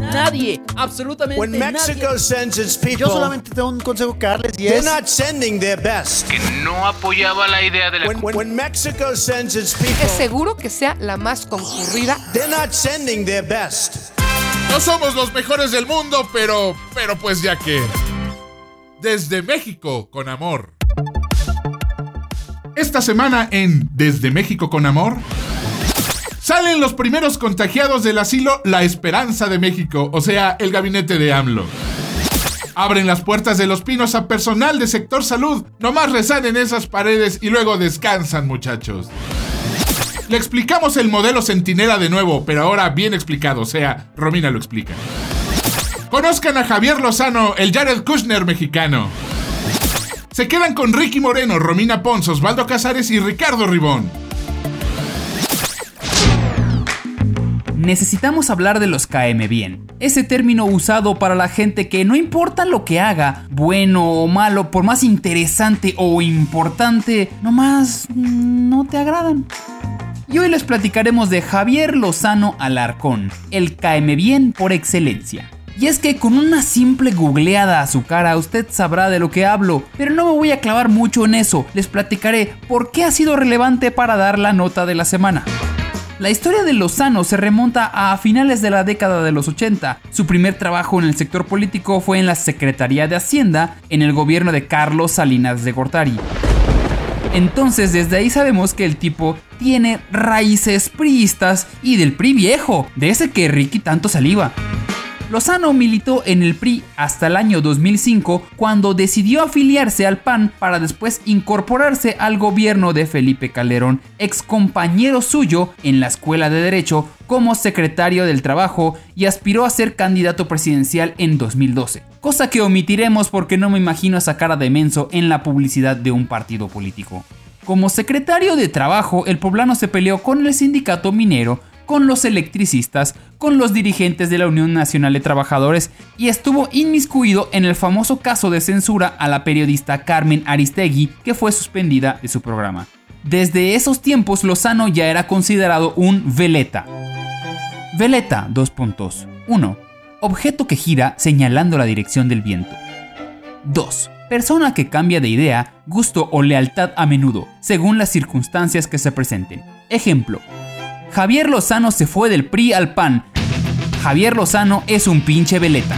Nadie, absolutamente When Mexico nadie. sends its people, Yo solamente tengo un consejo que darles y they're es not sending their best. que no apoyaba la idea de la When, when, when Mexico sends its people, Es seguro que sea la más concurrida. they're not sending their best. No somos los mejores del mundo, pero, pero pues ya que... Desde México con amor. Esta semana en Desde México con amor... Salen los primeros contagiados del asilo La Esperanza de México, o sea, el gabinete de AMLO. Abren las puertas de los pinos a personal de sector salud. Nomás rezan en esas paredes y luego descansan, muchachos. Le explicamos el modelo centinela de nuevo, pero ahora bien explicado, o sea, Romina lo explica. Conozcan a Javier Lozano, el Jared Kushner mexicano. Se quedan con Ricky Moreno, Romina Pons, Osvaldo Casares y Ricardo Ribón. Necesitamos hablar de los KM bien. Ese término usado para la gente que no importa lo que haga, bueno o malo, por más interesante o importante, nomás no te agradan. Y hoy les platicaremos de Javier Lozano Alarcón, el KM bien por excelencia. Y es que con una simple googleada a su cara usted sabrá de lo que hablo, pero no me voy a clavar mucho en eso, les platicaré por qué ha sido relevante para dar la nota de la semana. La historia de Lozano se remonta a finales de la década de los 80. Su primer trabajo en el sector político fue en la Secretaría de Hacienda en el gobierno de Carlos Salinas de Gortari. Entonces desde ahí sabemos que el tipo tiene raíces priistas y del PRI viejo, de ese que Ricky tanto saliva. Lozano militó en el PRI hasta el año 2005 cuando decidió afiliarse al PAN para después incorporarse al gobierno de Felipe Calderón, ex compañero suyo en la Escuela de Derecho como secretario del Trabajo y aspiró a ser candidato presidencial en 2012. Cosa que omitiremos porque no me imagino esa cara de menso en la publicidad de un partido político. Como secretario de Trabajo, el poblano se peleó con el sindicato minero con los electricistas, con los dirigentes de la Unión Nacional de Trabajadores y estuvo inmiscuido en el famoso caso de censura a la periodista Carmen Aristegui, que fue suspendida de su programa. Desde esos tiempos, Lozano ya era considerado un veleta. Veleta, dos puntos. 1. Objeto que gira señalando la dirección del viento. 2. Persona que cambia de idea, gusto o lealtad a menudo, según las circunstancias que se presenten. Ejemplo, Javier Lozano se fue del PRI al PAN. Javier Lozano es un pinche veleta.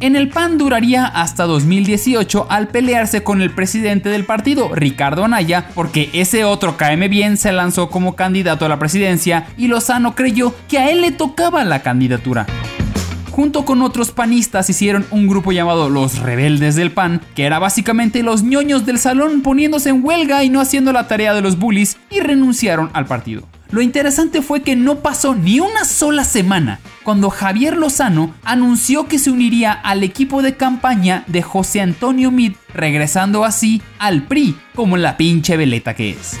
En el PAN duraría hasta 2018 al pelearse con el presidente del partido, Ricardo Anaya, porque ese otro KM bien se lanzó como candidato a la presidencia y Lozano creyó que a él le tocaba la candidatura junto con otros panistas hicieron un grupo llamado Los Rebeldes del PAN, que era básicamente los ñoños del salón poniéndose en huelga y no haciendo la tarea de los bullies, y renunciaron al partido. Lo interesante fue que no pasó ni una sola semana cuando Javier Lozano anunció que se uniría al equipo de campaña de José Antonio Mid, regresando así al PRI como la pinche veleta que es.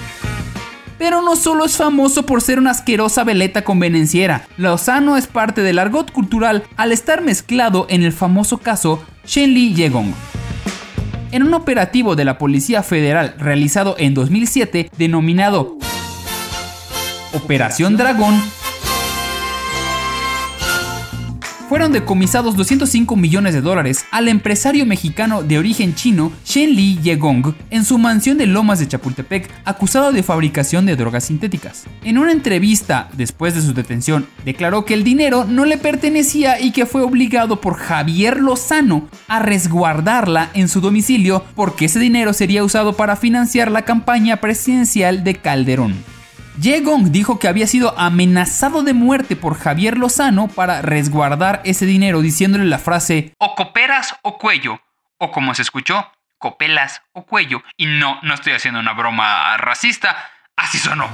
Pero no solo es famoso por ser una asquerosa veleta convenenciera, Lozano es parte del argot cultural al estar mezclado en el famoso caso Shenli Yegong. En un operativo de la Policía Federal realizado en 2007 denominado Operación Dragón, fueron decomisados 205 millones de dólares al empresario mexicano de origen chino Shen Li Yegong en su mansión de Lomas de Chapultepec acusado de fabricación de drogas sintéticas. En una entrevista después de su detención, declaró que el dinero no le pertenecía y que fue obligado por Javier Lozano a resguardarla en su domicilio porque ese dinero sería usado para financiar la campaña presidencial de Calderón. Yegong dijo que había sido amenazado de muerte por Javier Lozano para resguardar ese dinero diciéndole la frase o cooperas o cuello, o como se escuchó, copelas o cuello. Y no, no estoy haciendo una broma racista, así sonó.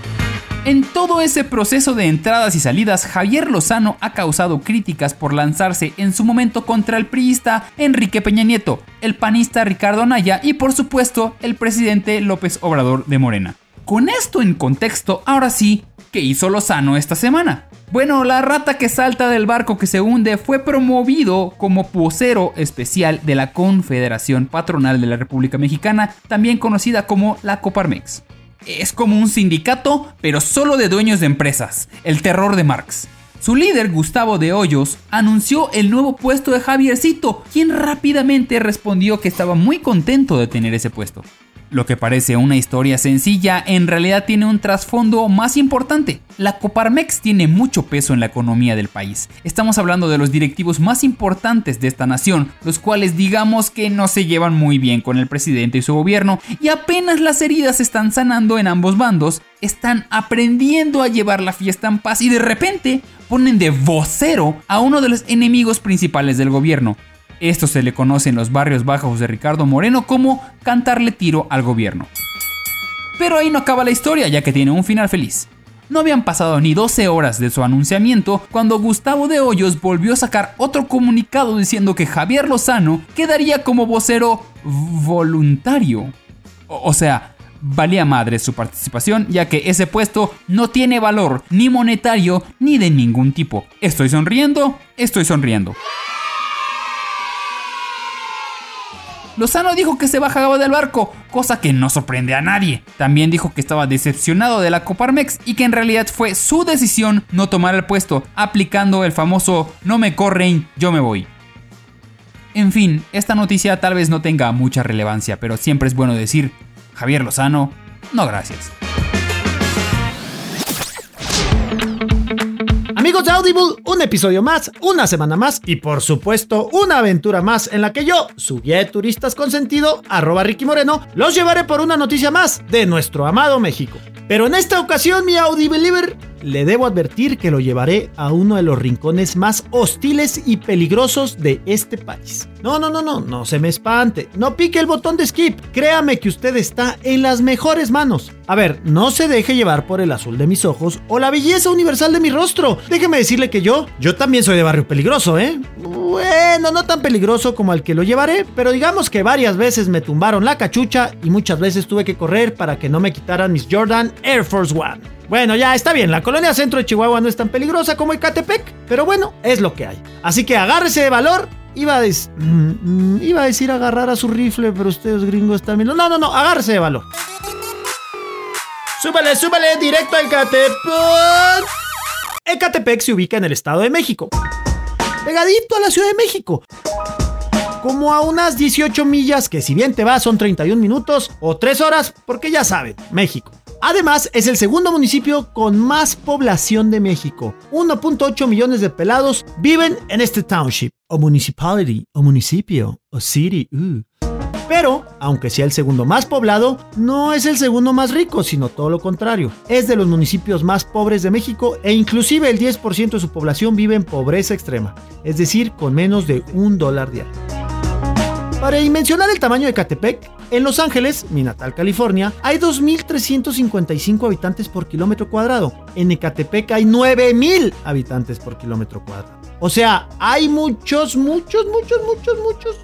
En todo ese proceso de entradas y salidas, Javier Lozano ha causado críticas por lanzarse en su momento contra el priista Enrique Peña Nieto, el panista Ricardo Anaya y por supuesto el presidente López Obrador de Morena. Con esto en contexto, ahora sí, ¿qué hizo Lozano esta semana? Bueno, la rata que salta del barco que se hunde fue promovido como vocero especial de la Confederación Patronal de la República Mexicana, también conocida como la Coparmex. Es como un sindicato, pero solo de dueños de empresas, el terror de Marx. Su líder, Gustavo de Hoyos, anunció el nuevo puesto de Javiercito, quien rápidamente respondió que estaba muy contento de tener ese puesto. Lo que parece una historia sencilla en realidad tiene un trasfondo más importante. La Coparmex tiene mucho peso en la economía del país. Estamos hablando de los directivos más importantes de esta nación, los cuales digamos que no se llevan muy bien con el presidente y su gobierno, y apenas las heridas están sanando en ambos bandos, están aprendiendo a llevar la fiesta en paz y de repente ponen de vocero a uno de los enemigos principales del gobierno. Esto se le conoce en los barrios bajos de Ricardo Moreno como cantarle tiro al gobierno. Pero ahí no acaba la historia, ya que tiene un final feliz. No habían pasado ni 12 horas de su anunciamiento cuando Gustavo de Hoyos volvió a sacar otro comunicado diciendo que Javier Lozano quedaría como vocero voluntario. O, sea, valía madre su participación, ya que ese puesto no tiene valor ni monetario ni de ningún tipo. Estoy sonriendo, estoy sonriendo. Lozano dijo que se bajaba del barco, cosa que no sorprende a nadie. También dijo que estaba decepcionado de la Coparmex y que en realidad fue su decisión no tomar el puesto, aplicando el famoso no me corren, yo me voy. En fin, esta noticia tal vez no tenga mucha relevancia, pero siempre es bueno decir, Javier Lozano, no gracias. De Audible, un episodio más, una semana más y por supuesto una aventura más en la que yo, su guía de turistas consentido, arroba Ricky Moreno, los llevaré por una noticia más de nuestro amado México. Pero en esta ocasión, mi Audibeliever, le debo advertir que lo llevaré a uno de los rincones más hostiles y peligrosos de este país. No, no, no, no, no se me espante. No pique el botón de skip. Créame que usted está en las mejores manos. A ver, no se deje llevar por el azul de mis ojos o la belleza universal de mi rostro. Déjeme decirle que yo, yo también soy de barrio peligroso, ¿eh? Bueno, no tan peligroso como al que lo llevaré, pero digamos que varias veces me tumbaron la cachucha y muchas veces tuve que correr para que no me quitaran mis Jordan Air Force One. Bueno, ya está bien, la colonia centro de Chihuahua no es tan peligrosa como Ecatepec, pero bueno, es lo que hay. Así que agárrese de valor. Iba a, mm, iba a decir agarrar a su rifle, pero ustedes gringos también. No, no, no, agárrese de valor. Súbale, súbale, directo a Ecatepec. Ecatepec se ubica en el Estado de México. Pegadito a la Ciudad de México como a unas 18 millas, que si bien te vas son 31 minutos o 3 horas, porque ya saben, México. Además, es el segundo municipio con más población de México. 1.8 millones de pelados viven en este township, o municipality, o municipio, o city. uh. Pero, aunque sea el segundo más poblado, no es el segundo más rico, sino todo lo contrario. Es de los municipios más pobres de México e inclusive el 10% de su población vive en pobreza extrema, es decir, con menos de un dólar diario. Para dimensionar el tamaño de Catepec, en Los Ángeles, mi natal California, hay 2.355 habitantes por kilómetro cuadrado. En Ecatepec hay 9.000 habitantes por kilómetro cuadrado. O sea, hay muchos, muchos, muchos, muchos, muchos.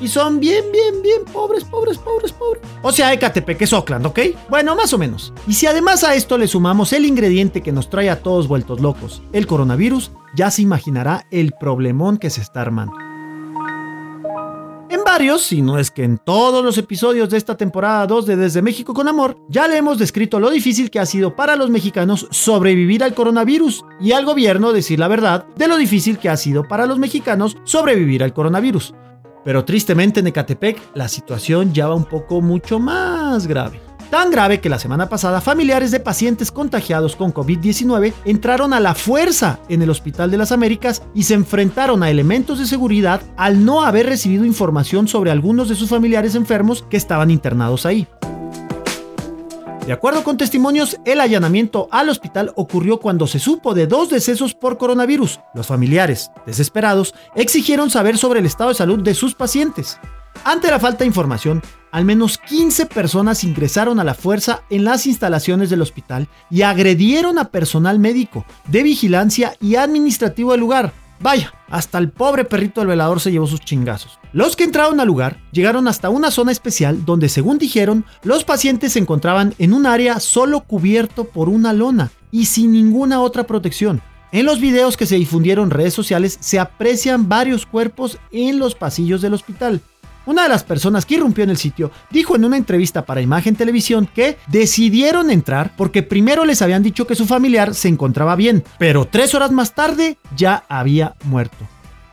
Y son bien, bien, bien pobres, pobres, pobres, pobres. O sea, Ecatepec es Oakland, ¿ok? Bueno, más o menos. Y si además a esto le sumamos el ingrediente que nos trae a todos vueltos locos, el coronavirus, ya se imaginará el problemón que se está armando. En varios, si no es que en todos los episodios de esta temporada 2 de Desde México con Amor, ya le hemos descrito lo difícil que ha sido para los mexicanos sobrevivir al coronavirus y al gobierno decir la verdad de lo difícil que ha sido para los mexicanos sobrevivir al coronavirus. Pero tristemente en Ecatepec la situación ya va un poco mucho más grave. Tan grave que la semana pasada familiares de pacientes contagiados con COVID-19 entraron a la fuerza en el Hospital de las Américas y se enfrentaron a elementos de seguridad al no haber recibido información sobre algunos de sus familiares enfermos que estaban internados ahí. De acuerdo con testimonios, el allanamiento al hospital ocurrió cuando se supo de dos decesos por coronavirus. Los familiares, desesperados, exigieron saber sobre el estado de salud de sus pacientes. Ante la falta de información, al menos 15 personas ingresaron a la fuerza en las instalaciones del hospital y agredieron a personal médico, de vigilancia y administrativo del lugar. Vaya, hasta el pobre perrito del velador se llevó sus chingazos. Los que entraron al lugar llegaron hasta una zona especial donde, según dijeron, los pacientes se encontraban en un área solo cubierto por una lona y sin ninguna otra protección. En los videos que se difundieron en redes sociales se aprecian varios cuerpos en los pasillos del hospital. Una de las personas que irrumpió en el sitio dijo en una entrevista para Imagen Televisión que decidieron entrar porque primero les habían dicho que su familiar se encontraba bien, pero tres horas más tarde ya había muerto.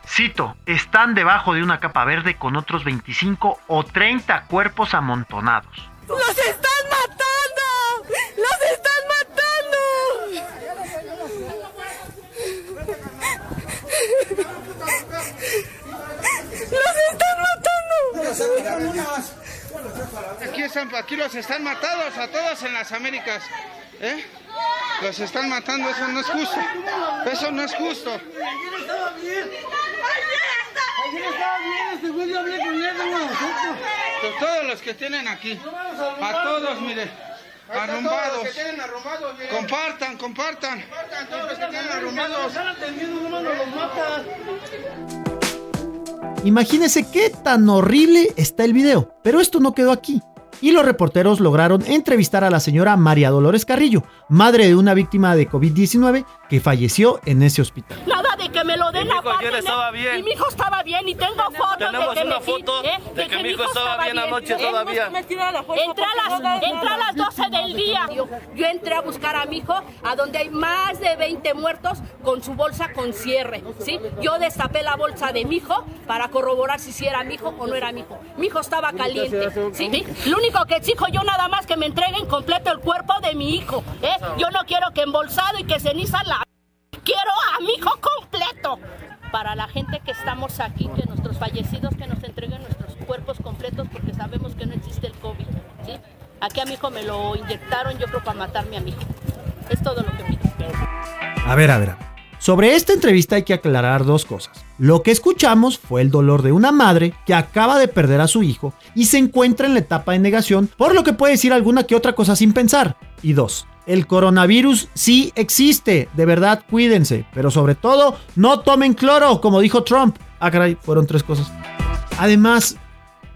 Cito, están debajo de una capa verde con otros 25 o 30 cuerpos amontonados. ¡Los están matando! ¡Los están matando! ¡Los están matando! Aquí, están, aquí los están matados a todos en las Américas. ¿eh? Los están matando, eso no es justo. Eso no es justo. De todos los que tienen aquí. A todos, mire. Arrumbados. Compartan, compartan. Todos los que tienen arrumbados. Imagínense qué tan horrible está el video. Pero esto no quedó aquí. Y los reporteros lograron entrevistar a la señora María Dolores Carrillo, madre de una víctima de COVID-19 que falleció en ese hospital. De que me lo den Mi hijo aparte, ayer estaba bien. Y mi hijo estaba bien y tengo fotos de Tenemos que una me foto ¿eh? de que mi hijo estaba bien anoche ¿eh? todavía. Entré a las, entré a las 12 del día. Yo, yo entré a buscar a mi hijo a donde hay más de 20 muertos con su bolsa con cierre. ¿sí? Yo destapé la bolsa de mi hijo para corroborar si sí era mi hijo o no era mi hijo. Mi hijo estaba caliente. ¿sí? ¿sí? Lo único que exijo yo nada más que me entreguen completo el cuerpo de mi hijo. ¿eh? Yo no quiero que embolsado y que ceniza la... Quiero a mi hijo completo. Para la gente que estamos aquí, que nuestros fallecidos que nos entreguen nuestros cuerpos completos porque sabemos que no existe el COVID. ¿sí? Aquí a mi hijo me lo inyectaron, yo creo para matarme a mi hijo. Es todo lo que pido. A ver, a ver. Sobre esta entrevista hay que aclarar dos cosas. Lo que escuchamos fue el dolor de una madre que acaba de perder a su hijo y se encuentra en la etapa de negación, por lo que puede decir alguna que otra cosa sin pensar. Y dos, el coronavirus sí existe, de verdad cuídense, pero sobre todo no tomen cloro, como dijo Trump. Ah, caray, fueron tres cosas. Además,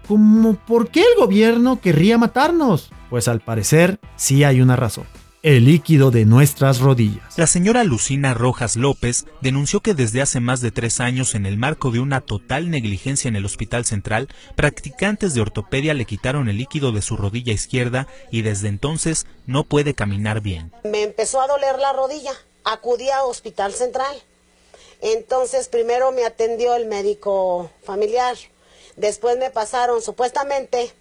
¿cómo por qué el gobierno querría matarnos? Pues al parecer sí hay una razón. El líquido de nuestras rodillas. La señora Lucina Rojas López denunció que desde hace más de tres años, en el marco de una total negligencia en el Hospital Central, practicantes de ortopedia le quitaron el líquido de su rodilla izquierda y desde entonces no puede caminar bien. Me empezó a doler la rodilla. Acudí a Hospital Central. Entonces primero me atendió el médico familiar. Después me pasaron supuestamente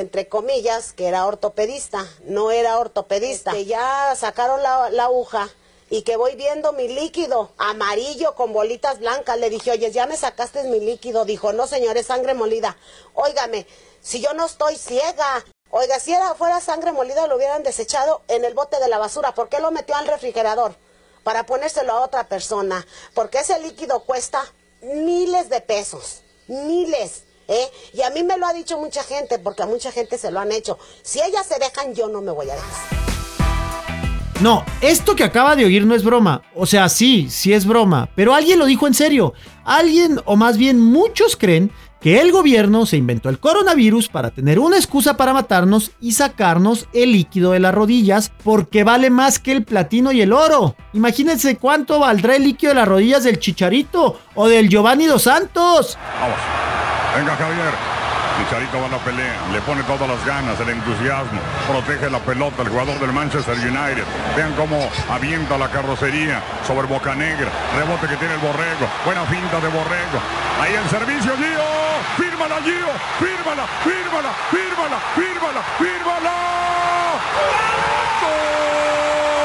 entre comillas, que era ortopedista, no era ortopedista. Que ya sacaron la, la, aguja y que voy viendo mi líquido amarillo con bolitas blancas. Le dije, oye, ya me sacaste mi líquido. Dijo, no, señor, es sangre molida. Óigame, si yo no estoy ciega. Oiga, si era, fuera sangre molida, lo hubieran desechado en el bote de la basura. ¿Por qué lo metió al refrigerador? Para ponérselo a otra persona. Porque ese líquido cuesta miles de pesos. Miles. ¿Eh? Y a mí me lo ha dicho mucha gente, porque a mucha gente se lo han hecho. Si ellas se dejan, yo no me voy a dejar. No, esto que acaba de oír no es broma. O sea, sí, sí es broma. Pero alguien lo dijo en serio. Alguien, o más bien muchos creen, que el gobierno se inventó el coronavirus para tener una excusa para matarnos y sacarnos el líquido de las rodillas porque vale más que el platino y el oro. Imagínense cuánto valdrá el líquido de las rodillas del Chicharito o del Giovanni Dos Santos. Vamos. Venga Javier. Chicharito va a la pelea, le pone todas las ganas, el entusiasmo, protege la pelota el jugador del Manchester United. Vean cómo avienta la carrocería sobre Boca Negra, rebote que tiene el Borrego, buena finta de Borrego. Ahí el servicio, Gio, fírmala Gio, fírmala, fírmala, fírmala, fírmala, fírmala. Ya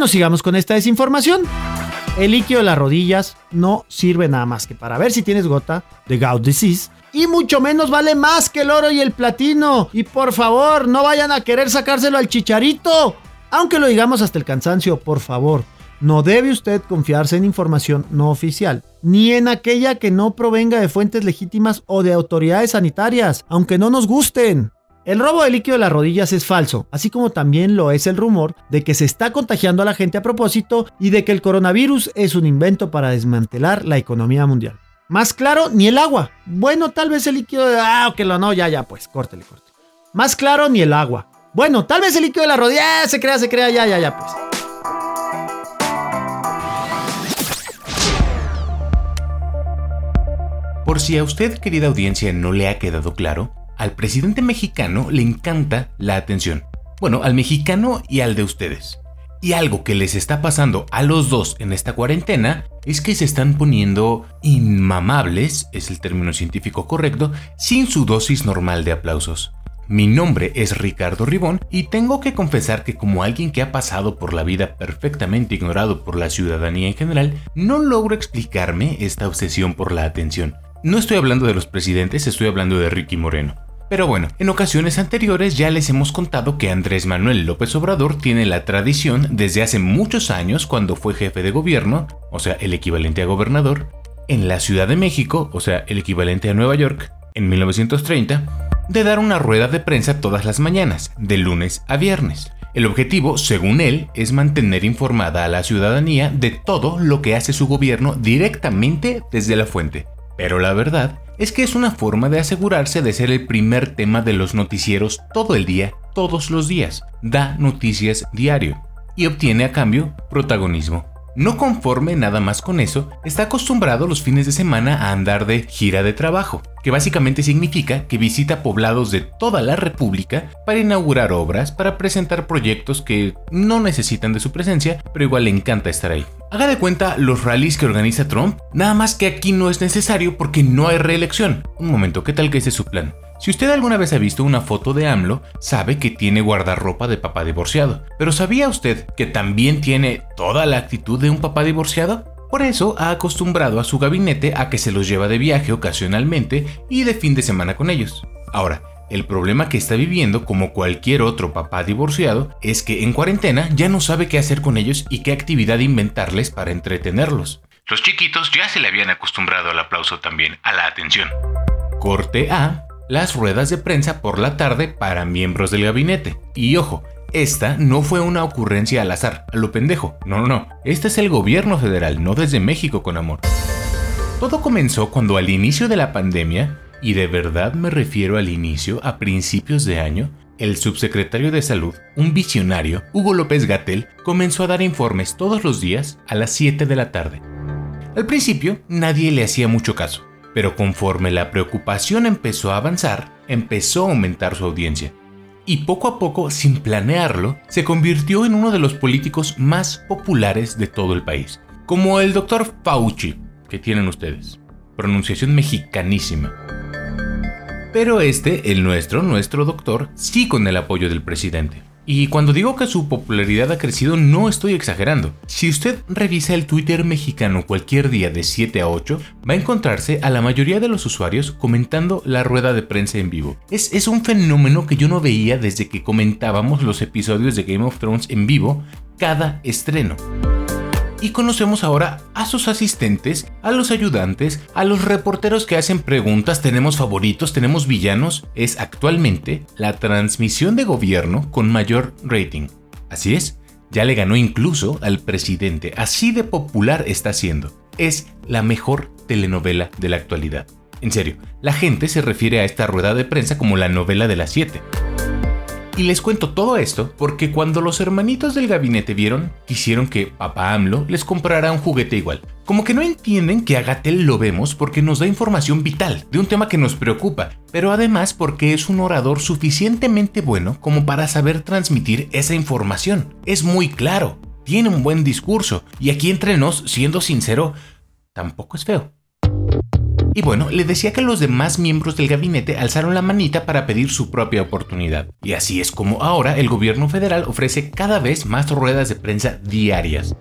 no sigamos con esta desinformación. El líquido de las rodillas no sirve nada más que para ver si tienes gota de gout disease. Y mucho menos vale más que el oro y el platino. Y por favor, no vayan a querer sacárselo al chicharito. Aunque lo digamos hasta el cansancio, por favor. no debe usted confiarse en información no oficial, ni en aquella que no provenga de fuentes legítimas o de autoridades sanitarias, aunque no nos gusten. El robo de líquido de las rodillas es falso, así como también lo es el rumor de que se está contagiando a la gente a propósito y de que el coronavirus es un invento para desmantelar la economía mundial. Más claro, ni el agua. Bueno, tal vez el líquido de... Ah, que lo no, ya, ya, pues, córtele, córtele. Más claro, ni el agua. Bueno, tal vez el líquido de la rodilla... se crea, se crea, ya, ya, ya, pues. Por si a usted, querida audiencia, no le ha quedado claro, al presidente mexicano le encanta la atención. Bueno, al mexicano y al de ustedes. Y algo que les está pasando a los dos en esta cuarentena es que se están poniendo inmamables, es el término científico correcto, sin su dosis normal de aplausos. Mi nombre es Ricardo Ribón y tengo que confesar que como alguien que ha pasado por la vida perfectamente ignorado por la ciudadanía en general, no logro explicarme esta obsesión por la atención. No estoy hablando de los presidentes, estoy hablando de Ricky Moreno. Pero bueno, en ocasiones anteriores ya les hemos contado que Andrés Manuel López Obrador tiene la tradición desde hace muchos años cuando fue jefe de gobierno, o sea, el equivalente a gobernador, en la Ciudad de México, o sea, el equivalente a Nueva York, en 1930, de dar una rueda de prensa todas las mañanas, de lunes a viernes. El objetivo, según él, es mantener informada a la ciudadanía de todo lo que hace su gobierno directamente desde la fuente. Pero la verdad es que es una forma de asegurarse de ser el primer tema de los noticieros todo el día, todos los días. Da noticias diario y obtiene a cambio protagonismo. No conforme nada más con eso, está acostumbrado los fines de semana a andar de gira de trabajo, que básicamente significa que visita poblados de toda la República para inaugurar obras, para presentar proyectos que no necesitan de su presencia, pero igual le encanta estar ahí. Haga de cuenta los rallies que organiza Trump, nada más que aquí no es necesario porque no hay reelección. Un momento, ¿qué tal que ese es su plan? Si usted alguna vez ha visto una foto de AMLO, sabe que tiene guardarropa de papá divorciado. Pero ¿sabía usted que también tiene toda la actitud de un papá divorciado? Por eso ha acostumbrado a su gabinete a que se los lleva de viaje ocasionalmente y de fin de semana con ellos. Ahora, el problema que está viviendo, como cualquier otro papá divorciado, es que en cuarentena ya no sabe qué hacer con ellos y qué actividad inventarles para entretenerlos. Los chiquitos ya se le habían acostumbrado al aplauso también, a la atención. Corte A las ruedas de prensa por la tarde para miembros del gabinete. Y ojo, esta no fue una ocurrencia al azar, a lo pendejo. No, no, no. Este es el gobierno federal, no desde México con amor. Todo comenzó cuando al inicio de la pandemia, y de verdad me refiero al inicio, a principios de año, el subsecretario de Salud, un visionario, Hugo López Gatel, comenzó a dar informes todos los días a las 7 de la tarde. Al principio, nadie le hacía mucho caso. Pero conforme la preocupación empezó a avanzar, empezó a aumentar su audiencia. Y poco a poco, sin planearlo, se convirtió en uno de los políticos más populares de todo el país. Como el doctor Fauci, que tienen ustedes. Pronunciación mexicanísima. Pero este, el nuestro, nuestro doctor, sí con el apoyo del presidente. Y cuando digo que su popularidad ha crecido, no estoy exagerando. Si usted revisa el Twitter mexicano cualquier día de 7 a 8, va a encontrarse a la mayoría de los usuarios comentando la rueda de prensa en vivo. Es, es un fenómeno que yo no veía desde que comentábamos los episodios de Game of Thrones en vivo cada estreno y conocemos ahora a sus asistentes, a los ayudantes, a los reporteros que hacen preguntas, tenemos favoritos, tenemos villanos, es actualmente la transmisión de gobierno con mayor rating. Así es, ya le ganó incluso al presidente, así de popular está siendo. Es la mejor telenovela de la actualidad. En serio, la gente se refiere a esta rueda de prensa como la novela de las 7. Y les cuento todo esto porque cuando los hermanitos del gabinete vieron, quisieron que papá AMLO les comprara un juguete igual. Como que no entienden que a Gatel lo vemos porque nos da información vital de un tema que nos preocupa, pero además porque es un orador suficientemente bueno como para saber transmitir esa información. Es muy claro, tiene un buen discurso y aquí entre nos, siendo sincero, tampoco es feo. Y bueno, le decía que los demás miembros del gabinete alzaron la manita para pedir su propia oportunidad. Y así es como ahora el gobierno federal ofrece cada vez más ruedas de prensa diarias.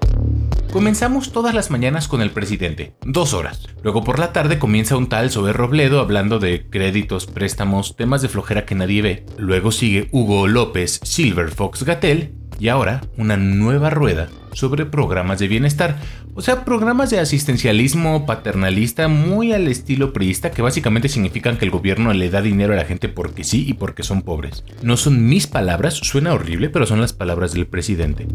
Comenzamos todas las mañanas con el presidente, dos horas. Luego por la tarde comienza un tal Sober Robledo hablando de créditos, préstamos, temas de flojera que nadie ve. Luego sigue Hugo López Silver Fox Gatel y ahora una nueva rueda sobre programas de bienestar, o sea, programas de asistencialismo paternalista muy al estilo priista que básicamente significan que el gobierno le da dinero a la gente porque sí y porque son pobres. No son mis palabras, suena horrible, pero son las palabras del presidente.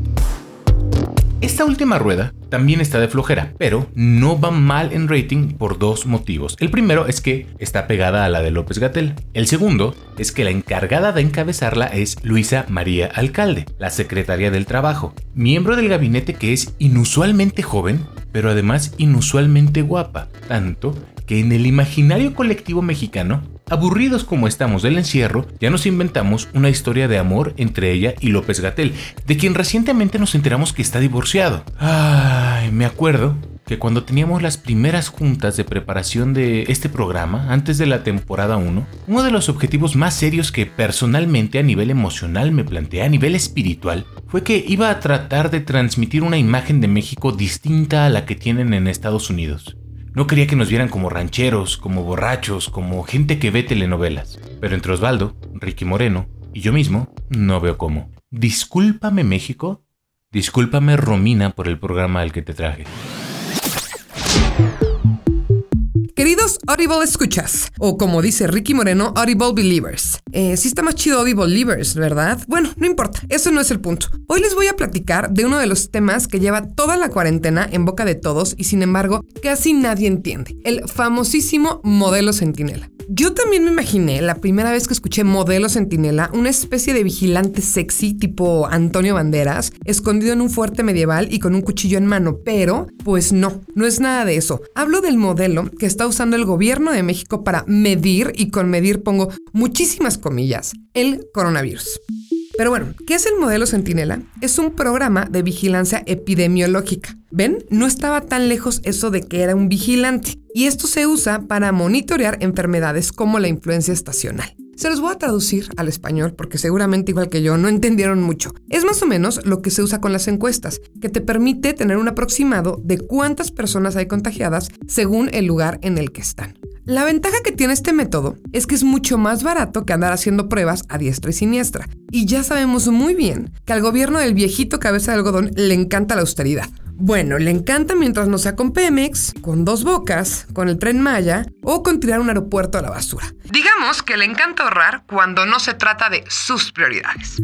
Esta última rueda también está de flojera, pero no va mal en rating por dos motivos. El primero es que está pegada a la de López Gatel. El segundo es que la encargada de encabezarla es Luisa María Alcalde, la secretaria del Trabajo, miembro del gabinete que es inusualmente joven, pero además inusualmente guapa, tanto que en el imaginario colectivo mexicano Aburridos como estamos del encierro, ya nos inventamos una historia de amor entre ella y López Gatel, de quien recientemente nos enteramos que está divorciado. Ay, me acuerdo que cuando teníamos las primeras juntas de preparación de este programa, antes de la temporada 1, uno de los objetivos más serios que personalmente a nivel emocional me planteé, a nivel espiritual, fue que iba a tratar de transmitir una imagen de México distinta a la que tienen en Estados Unidos. No quería que nos vieran como rancheros, como borrachos, como gente que ve telenovelas. Pero entre Osvaldo, Ricky Moreno y yo mismo, no veo cómo. Discúlpame México, discúlpame Romina por el programa al que te traje. Queridos Audible escuchas, o como dice Ricky Moreno, Audible Believers. Eh, sí está más chido Audible Believers, ¿verdad? Bueno, no importa, eso no es el punto. Hoy les voy a platicar de uno de los temas que lleva toda la cuarentena en boca de todos y sin embargo casi nadie entiende, el famosísimo modelo Centinela. Yo también me imaginé la primera vez que escuché modelo Centinela, una especie de vigilante sexy tipo Antonio Banderas, escondido en un fuerte medieval y con un cuchillo en mano, pero pues no, no es nada de eso. Hablo del modelo que está usando el gobierno de México para medir, y con medir pongo muchísimas comillas, el coronavirus. Pero bueno, ¿qué es el modelo Centinela? Es un programa de vigilancia epidemiológica. ¿Ven? No estaba tan lejos eso de que era un vigilante. Y esto se usa para monitorear enfermedades como la influencia estacional. Se los voy a traducir al español porque seguramente igual que yo no entendieron mucho. Es más o menos lo que se usa con las encuestas, que te permite tener un aproximado de cuántas personas hay contagiadas según el lugar en el que están. La ventaja que tiene este método es que es mucho más barato que andar haciendo pruebas a diestra y siniestra. Y ya sabemos muy bien que al gobierno del viejito cabeza de algodón le encanta la austeridad. Bueno, le encanta mientras no sea con Pemex, con dos bocas, con el tren Maya o con tirar un aeropuerto a la basura. Digamos que le encanta ahorrar cuando no se trata de sus prioridades.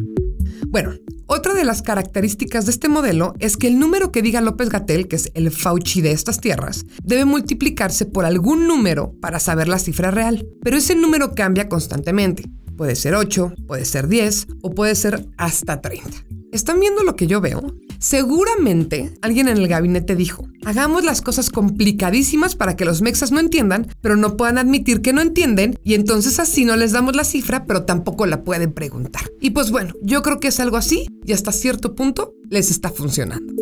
Bueno, otra de las características de este modelo es que el número que diga López Gatel, que es el Fauci de estas tierras, debe multiplicarse por algún número para saber la cifra real. Pero ese número cambia constantemente. Puede ser 8, puede ser 10 o puede ser hasta 30. ¿Están viendo lo que yo veo? Seguramente alguien en el gabinete dijo, hagamos las cosas complicadísimas para que los mexas no entiendan, pero no puedan admitir que no entienden y entonces así no les damos la cifra, pero tampoco la pueden preguntar. Y pues bueno, yo creo que es algo así y hasta cierto punto les está funcionando.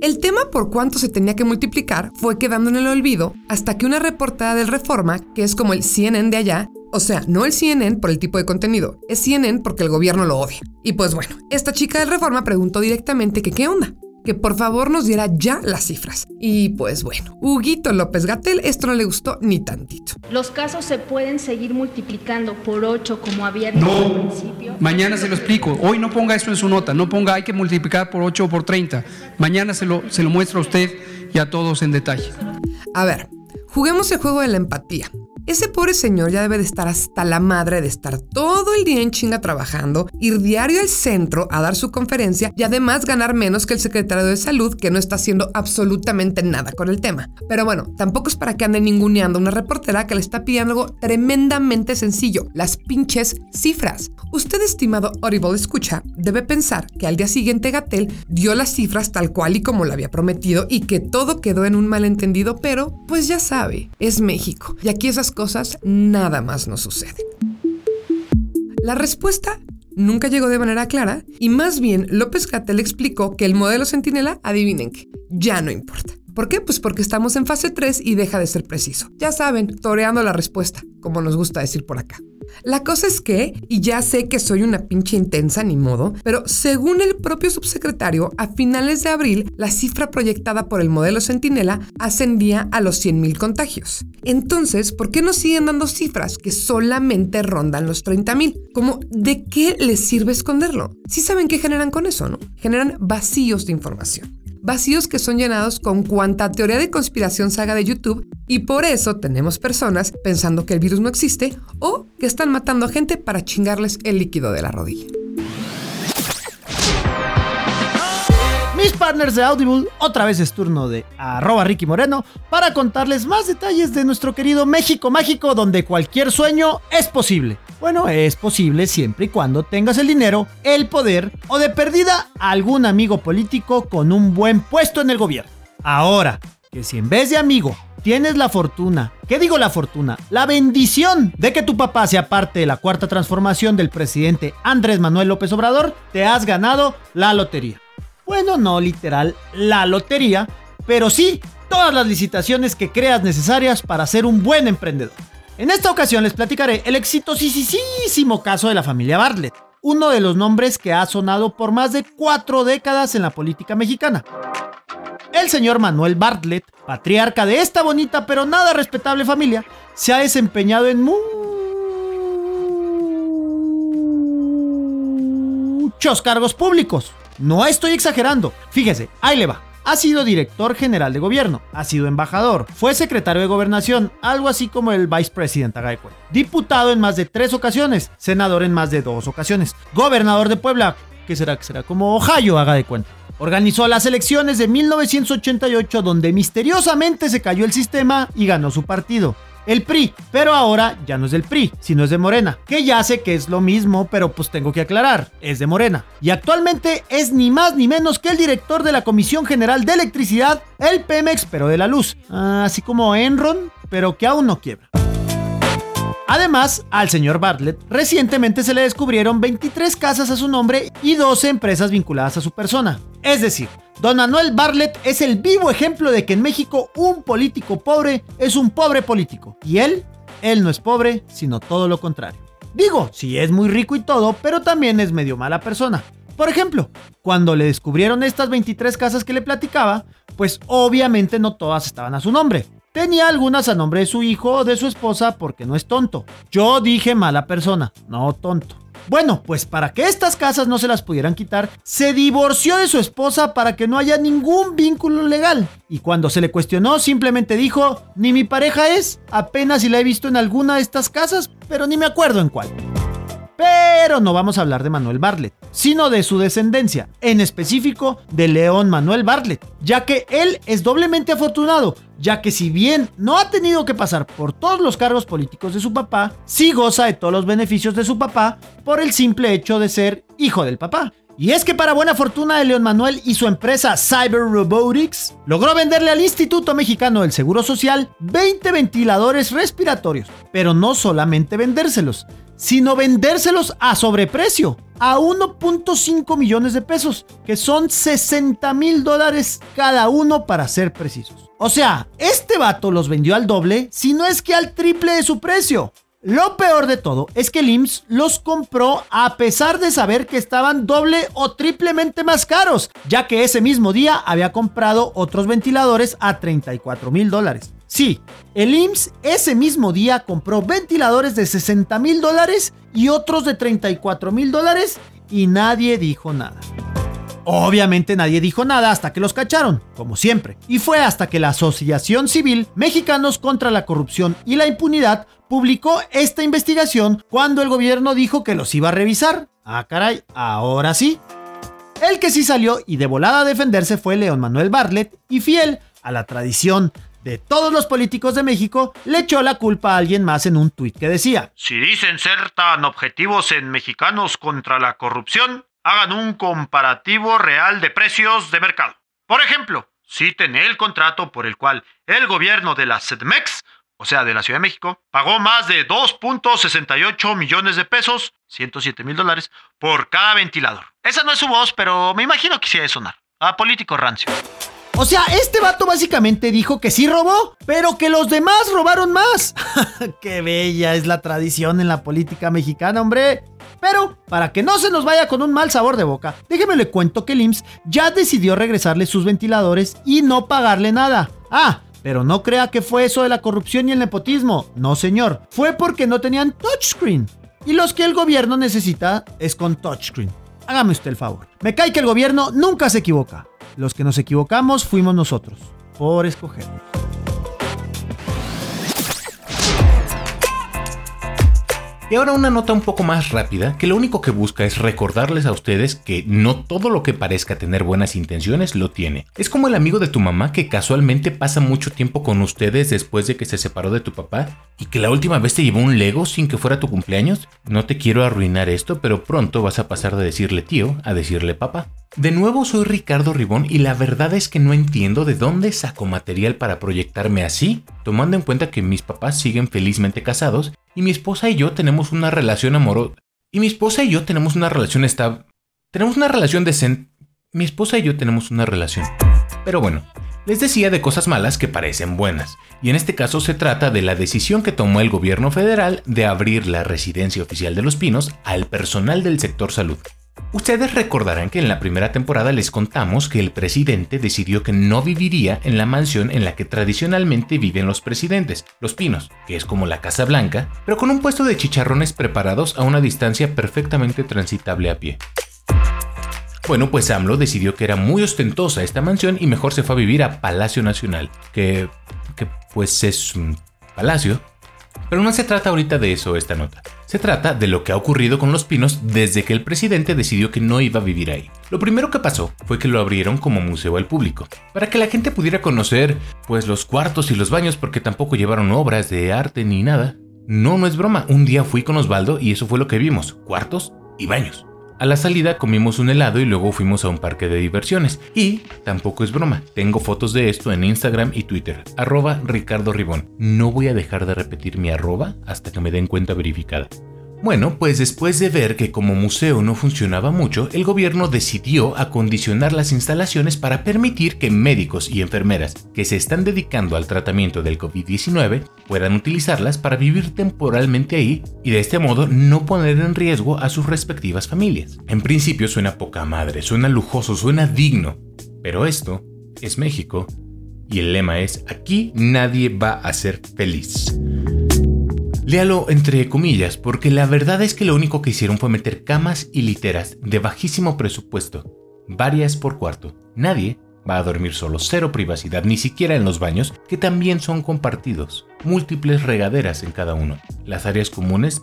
El tema por cuánto se tenía que multiplicar fue quedando en el olvido hasta que una reportada del Reforma, que es como el CNN de allá, o sea, no el CNN por el tipo de contenido, es CNN porque el gobierno lo odia. Y pues bueno, esta chica de Reforma preguntó directamente que qué onda, que por favor nos diera ya las cifras. Y pues bueno, Huguito López Gatel esto no le gustó ni tantito. Los casos se pueden seguir multiplicando por 8 como había dicho no. al principio. Mañana se lo explico. Hoy no ponga esto en su nota, no ponga hay que multiplicar por 8 o por 30. Mañana se lo, se lo muestra a usted y a todos en detalle. A ver, juguemos el juego de la empatía. Ese pobre señor ya debe de estar hasta la madre de estar todo el día en chinga trabajando, ir diario al centro a dar su conferencia y además ganar menos que el secretario de salud que no está haciendo absolutamente nada con el tema. Pero bueno, tampoco es para que ande ninguneando una reportera que le está pidiendo algo tremendamente sencillo, las pinches cifras. Usted, estimado Audible Escucha, debe pensar que al día siguiente Gatel dio las cifras tal cual y como lo había prometido y que todo quedó en un malentendido, pero pues ya sabe, es México y aquí esas cosas nada más nos suceden. La respuesta nunca llegó de manera clara y más bien López Gatel explicó que el modelo Centinela, adivinen qué, ya no importa. ¿Por qué? Pues porque estamos en fase 3 y deja de ser preciso. Ya saben, toreando la respuesta, como nos gusta decir por acá. La cosa es que, y ya sé que soy una pinche intensa ni modo, pero según el propio subsecretario, a finales de abril, la cifra proyectada por el modelo Centinela ascendía a los 100.000 contagios. Entonces, ¿por qué nos siguen dando cifras que solamente rondan los 30.000? Como, ¿de qué les sirve esconderlo? Sí saben qué generan con eso, ¿no? Generan vacíos de información vacíos que son llenados con cuanta teoría de conspiración se haga de YouTube y por eso tenemos personas pensando que el virus no existe o que están matando a gente para chingarles el líquido de la rodilla. Mis partners de Audible, otra vez es turno de Ricky Moreno para contarles más detalles de nuestro querido México Mágico donde cualquier sueño es posible. Bueno, es posible siempre y cuando tengas el dinero, el poder o de perdida algún amigo político con un buen puesto en el gobierno. Ahora, que si en vez de amigo tienes la fortuna, ¿qué digo la fortuna? La bendición de que tu papá sea parte de la cuarta transformación del presidente Andrés Manuel López Obrador, te has ganado la lotería. Bueno, no literal la lotería, pero sí todas las licitaciones que creas necesarias para ser un buen emprendedor. En esta ocasión les platicaré el exitosísimo caso de la familia Bartlett, uno de los nombres que ha sonado por más de cuatro décadas en la política mexicana. El señor Manuel Bartlett, patriarca de esta bonita pero nada respetable familia, se ha desempeñado en muchos cargos públicos. No estoy exagerando. Fíjese, ahí ha sido director general de gobierno, ha sido embajador, fue secretario de gobernación, algo así como el vicepresidente haga Diputado en más de tres ocasiones, senador en más de dos ocasiones, gobernador de Puebla, que será que será como Ohio, haga de cuenta. Organizó las elecciones de 1988 donde misteriosamente se cayó el sistema y ganó su partido el PRI, pero ahora ya no es del PRI, sino es de Morena, que ya sé que es lo mismo, pero pues tengo que aclarar, es de Morena. Y actualmente es ni más ni menos que el director de la Comisión General de Electricidad, el Pemex, pero de la luz, así como Enron, pero que aún no quiebra. Además, al señor Bartlett recientemente se le descubrieron 23 casas a su nombre y 12 empresas vinculadas a su persona. Es decir, Don Manuel Bartlett es el vivo ejemplo de que en México un político pobre es un pobre político. Y él, él no es pobre, sino todo lo contrario. Digo, sí es muy rico y todo, pero también es medio mala persona. Por ejemplo, cuando le descubrieron estas 23 casas que le platicaba, pues obviamente no todas estaban a su nombre. Tenía algunas a nombre de su hijo o de su esposa porque no es tonto. Yo dije mala persona, no tonto. Bueno, pues para que estas casas no se las pudieran quitar, se divorció de su esposa para que no haya ningún vínculo legal. Y cuando se le cuestionó, simplemente dijo, ni mi pareja es, apenas si la he visto en alguna de estas casas, pero ni me acuerdo en cuál. Pero no vamos a hablar de Manuel Bartlett, sino de su descendencia, en específico de León Manuel Bartlett, ya que él es doblemente afortunado, ya que si bien no ha tenido que pasar por todos los cargos políticos de su papá, sí goza de todos los beneficios de su papá por el simple hecho de ser hijo del papá. Y es que para buena fortuna de León Manuel y su empresa Cyber Robotics, logró venderle al Instituto Mexicano del Seguro Social 20 ventiladores respiratorios. Pero no solamente vendérselos, sino vendérselos a sobreprecio, a 1.5 millones de pesos, que son 60 mil dólares cada uno para ser precisos. O sea, este vato los vendió al doble, si no es que al triple de su precio. Lo peor de todo es que el IMSS los compró a pesar de saber que estaban doble o triplemente más caros, ya que ese mismo día había comprado otros ventiladores a 34 mil dólares. Sí, el IMSS ese mismo día compró ventiladores de 60 mil dólares y otros de 34 mil dólares y nadie dijo nada. Obviamente nadie dijo nada hasta que los cacharon, como siempre. Y fue hasta que la Asociación Civil Mexicanos contra la Corrupción y la Impunidad publicó esta investigación cuando el gobierno dijo que los iba a revisar. Ah, caray, ahora sí. El que sí salió y de volada a defenderse fue León Manuel Bartlett y fiel a la tradición de todos los políticos de México, le echó la culpa a alguien más en un tuit que decía, Si dicen ser tan objetivos en mexicanos contra la corrupción, hagan un comparativo real de precios de mercado. Por ejemplo, citen el contrato por el cual el gobierno de la CDMEX, o sea, de la Ciudad de México, pagó más de 2.68 millones de pesos, 107 mil dólares, por cada ventilador. Esa no es su voz, pero me imagino que sí de sonar. A político rancio. O sea, este vato básicamente dijo que sí robó, pero que los demás robaron más. Qué bella es la tradición en la política mexicana, hombre. Pero, para que no se nos vaya con un mal sabor de boca, déjeme le cuento que el ya decidió regresarle sus ventiladores y no pagarle nada. Ah, pero no crea que fue eso de la corrupción y el nepotismo. No, señor. Fue porque no tenían touchscreen. Y los que el gobierno necesita es con touchscreen. Hágame usted el favor. Me cae que el gobierno nunca se equivoca. Los que nos equivocamos fuimos nosotros, por escoger. Y ahora una nota un poco más rápida, que lo único que busca es recordarles a ustedes que no todo lo que parezca tener buenas intenciones lo tiene. Es como el amigo de tu mamá que casualmente pasa mucho tiempo con ustedes después de que se separó de tu papá y que la última vez te llevó un Lego sin que fuera tu cumpleaños. No te quiero arruinar esto, pero pronto vas a pasar de decirle tío a decirle papá. De nuevo soy Ricardo Ribón y la verdad es que no entiendo de dónde saco material para proyectarme así, tomando en cuenta que mis papás siguen felizmente casados y mi esposa y yo tenemos una relación amorosa. Y mi esposa y yo tenemos una relación estable. Tenemos una relación decente. Mi esposa y yo tenemos una relación. Pero bueno, les decía de cosas malas que parecen buenas, y en este caso se trata de la decisión que tomó el gobierno federal de abrir la residencia oficial de Los Pinos al personal del sector salud. Ustedes recordarán que en la primera temporada les contamos que el presidente decidió que no viviría en la mansión en la que tradicionalmente viven los presidentes, Los Pinos, que es como la Casa Blanca, pero con un puesto de chicharrones preparados a una distancia perfectamente transitable a pie. Bueno, pues AMLO decidió que era muy ostentosa esta mansión y mejor se fue a vivir a Palacio Nacional, que, que pues es un palacio. Pero no se trata ahorita de eso esta nota. Se trata de lo que ha ocurrido con Los Pinos desde que el presidente decidió que no iba a vivir ahí. Lo primero que pasó fue que lo abrieron como museo al público, para que la gente pudiera conocer pues los cuartos y los baños porque tampoco llevaron obras de arte ni nada. No, no es broma, un día fui con Osvaldo y eso fue lo que vimos, cuartos y baños. A la salida comimos un helado y luego fuimos a un parque de diversiones. Y, tampoco es broma, tengo fotos de esto en Instagram y Twitter, arroba Ricardo Ribón. No voy a dejar de repetir mi arroba hasta que me den cuenta verificada. Bueno, pues después de ver que como museo no funcionaba mucho, el gobierno decidió acondicionar las instalaciones para permitir que médicos y enfermeras que se están dedicando al tratamiento del COVID-19 puedan utilizarlas para vivir temporalmente ahí y de este modo no poner en riesgo a sus respectivas familias. En principio suena poca madre, suena lujoso, suena digno, pero esto es México y el lema es aquí nadie va a ser feliz. Léalo entre comillas, porque la verdad es que lo único que hicieron fue meter camas y literas de bajísimo presupuesto, varias por cuarto. Nadie va a dormir solo, cero privacidad, ni siquiera en los baños, que también son compartidos, múltiples regaderas en cada uno. Las áreas comunes,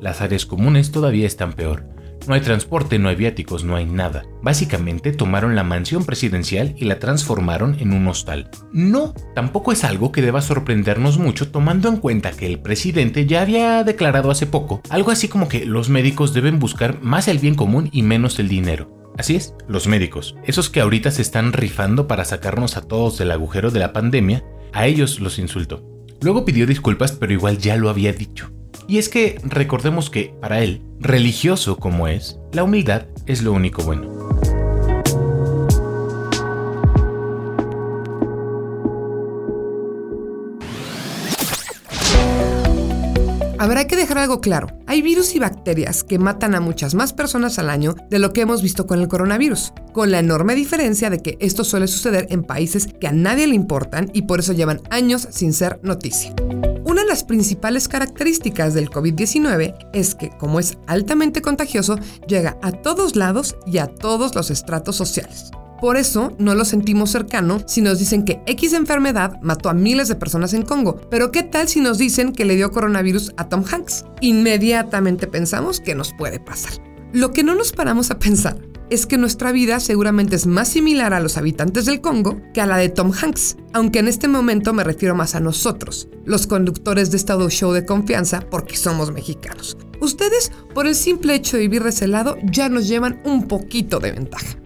las áreas comunes todavía están peor. No hay transporte, no hay viáticos, no hay nada. Básicamente tomaron la mansión presidencial y la transformaron en un hostal. No, tampoco es algo que deba sorprendernos mucho tomando en cuenta que el presidente ya había declarado hace poco algo así como que los médicos deben buscar más el bien común y menos el dinero. Así es, los médicos, esos que ahorita se están rifando para sacarnos a todos del agujero de la pandemia, a ellos los insultó. Luego pidió disculpas, pero igual ya lo había dicho. Y es que recordemos que, para él, religioso como es, la humildad es lo único bueno. Habrá que dejar algo claro. Hay virus y bacterias que matan a muchas más personas al año de lo que hemos visto con el coronavirus, con la enorme diferencia de que esto suele suceder en países que a nadie le importan y por eso llevan años sin ser noticia. Las principales características del COVID-19 es que, como es altamente contagioso, llega a todos lados y a todos los estratos sociales. Por eso no lo sentimos cercano si nos dicen que X enfermedad mató a miles de personas en Congo. Pero ¿qué tal si nos dicen que le dio coronavirus a Tom Hanks? Inmediatamente pensamos que nos puede pasar. Lo que no nos paramos a pensar es que nuestra vida seguramente es más similar a los habitantes del Congo que a la de Tom Hanks, aunque en este momento me refiero más a nosotros, los conductores de este show de confianza, porque somos mexicanos. Ustedes, por el simple hecho de vivir de ese lado, ya nos llevan un poquito de ventaja.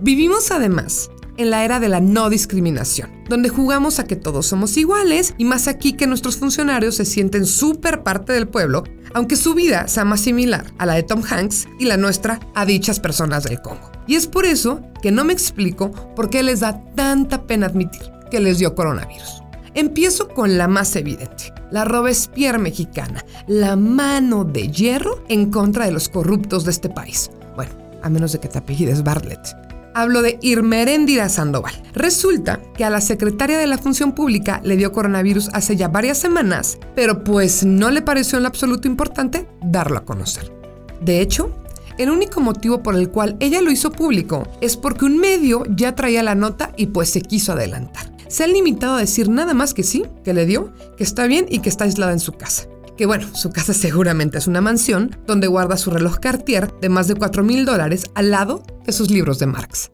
Vivimos además en la era de la no discriminación, donde jugamos a que todos somos iguales y más aquí que nuestros funcionarios se sienten súper parte del pueblo, aunque su vida sea más similar a la de Tom Hanks y la nuestra a dichas personas del Congo. Y es por eso que no me explico por qué les da tanta pena admitir que les dio coronavirus. Empiezo con la más evidente, la Robespierre mexicana, la mano de hierro en contra de los corruptos de este país. Bueno, a menos de que te apellides Bartlett. Hablo de Irmeréndira Sandoval. Resulta que a la secretaria de la Función Pública le dio coronavirus hace ya varias semanas, pero pues no le pareció en absoluto importante darlo a conocer. De hecho, el único motivo por el cual ella lo hizo público es porque un medio ya traía la nota y pues se quiso adelantar. Se ha limitado a decir nada más que sí, que le dio, que está bien y que está aislada en su casa que bueno, su casa seguramente es una mansión donde guarda su reloj Cartier de más de 4 mil dólares al lado de sus libros de Marx.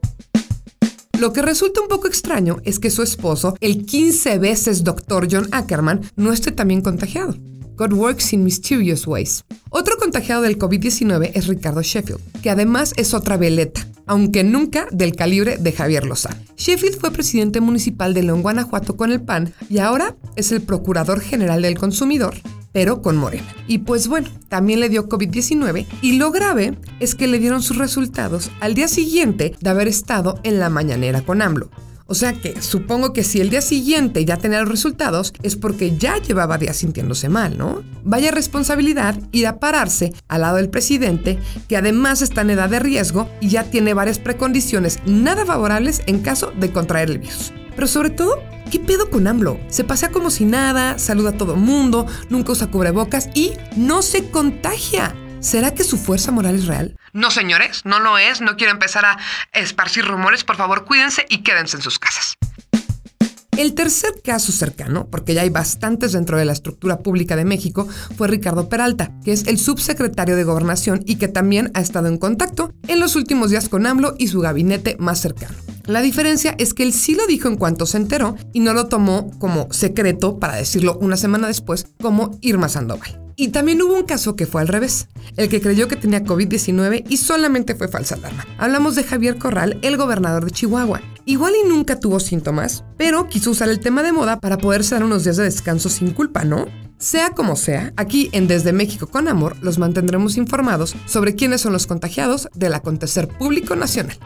Lo que resulta un poco extraño es que su esposo, el 15 veces Dr. John Ackerman, no esté también contagiado. God works in mysterious ways. Otro contagiado del COVID-19 es Ricardo Sheffield, que además es otra veleta, aunque nunca del calibre de Javier Lozano. Sheffield fue presidente municipal de León, Guanajuato con el PAN y ahora es el Procurador General del Consumidor pero con Morena. Y pues bueno, también le dio COVID-19 y lo grave es que le dieron sus resultados al día siguiente de haber estado en la mañanera con AMLO. O sea que supongo que si el día siguiente ya tenía los resultados es porque ya llevaba días sintiéndose mal, ¿no? Vaya responsabilidad ir a pararse al lado del presidente, que además está en edad de riesgo y ya tiene varias precondiciones nada favorables en caso de contraer el virus. Pero sobre todo, ¿qué pedo con AMLO? Se pasea como si nada, saluda a todo mundo, nunca usa cubrebocas y no se contagia. ¿Será que su fuerza moral es real? No, señores, no lo es. No quiero empezar a esparcir rumores. Por favor, cuídense y quédense en sus casas. El tercer caso cercano, porque ya hay bastantes dentro de la estructura pública de México, fue Ricardo Peralta, que es el subsecretario de Gobernación y que también ha estado en contacto en los últimos días con AMLO y su gabinete más cercano. La diferencia es que él sí lo dijo en cuanto se enteró y no lo tomó como secreto, para decirlo una semana después, como Irma Sandoval. Y también hubo un caso que fue al revés, el que creyó que tenía COVID-19 y solamente fue falsa alarma. Hablamos de Javier Corral, el gobernador de Chihuahua. Igual y nunca tuvo síntomas, pero quiso usar el tema de moda para poderse dar unos días de descanso sin culpa, ¿no? Sea como sea, aquí en Desde México con Amor los mantendremos informados sobre quiénes son los contagiados del acontecer público nacional.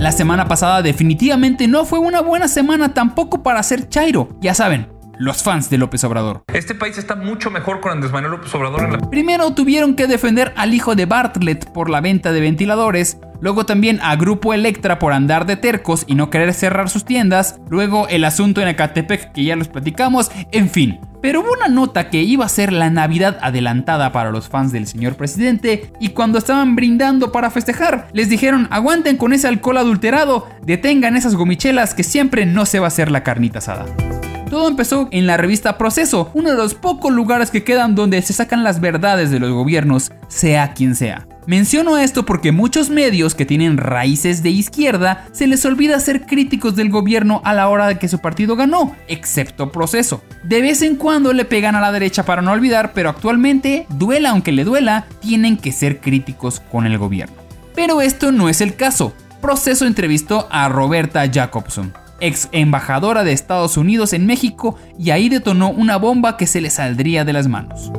La semana pasada definitivamente no fue una buena semana tampoco para ser Chairo. Ya saben, los fans de López Obrador. Este país está mucho mejor con Andrés Manuel López Obrador. En la... Primero tuvieron que defender al hijo de Bartlett por la venta de ventiladores, luego también a Grupo Electra por andar de tercos y no querer cerrar sus tiendas, luego el asunto en Ecatepec que ya los platicamos, en fin. Pero hubo una nota que iba a ser la Navidad adelantada para los fans del señor presidente y cuando estaban brindando para festejar, les dijeron aguanten con ese alcohol adulterado, detengan esas gomichelas que siempre no se va a hacer la carnita asada. Todo empezó en la revista Proceso, uno de los pocos lugares que quedan donde se sacan las verdades de los gobiernos, sea quien sea. Menciono esto porque muchos medios que tienen raíces de izquierda se les olvida ser críticos del gobierno a la hora de que su partido ganó, excepto Proceso. De vez en cuando le pegan a la derecha para no olvidar, pero actualmente, duela aunque le duela, tienen que ser críticos con el gobierno. Pero esto no es el caso. Proceso entrevistó a Roberta Jacobson, ex embajadora de Estados Unidos en México, y ahí detonó una bomba que se le saldría de las manos.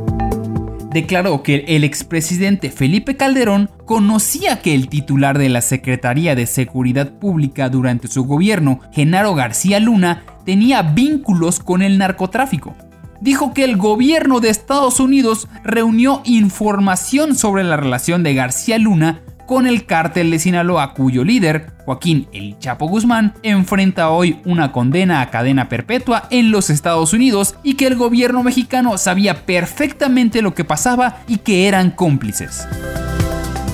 Declaró que el expresidente Felipe Calderón conocía que el titular de la Secretaría de Seguridad Pública durante su gobierno, Genaro García Luna, tenía vínculos con el narcotráfico. Dijo que el gobierno de Estados Unidos reunió información sobre la relación de García Luna con el cártel de Sinaloa cuyo líder, Joaquín El Chapo Guzmán, enfrenta hoy una condena a cadena perpetua en los Estados Unidos y que el gobierno mexicano sabía perfectamente lo que pasaba y que eran cómplices.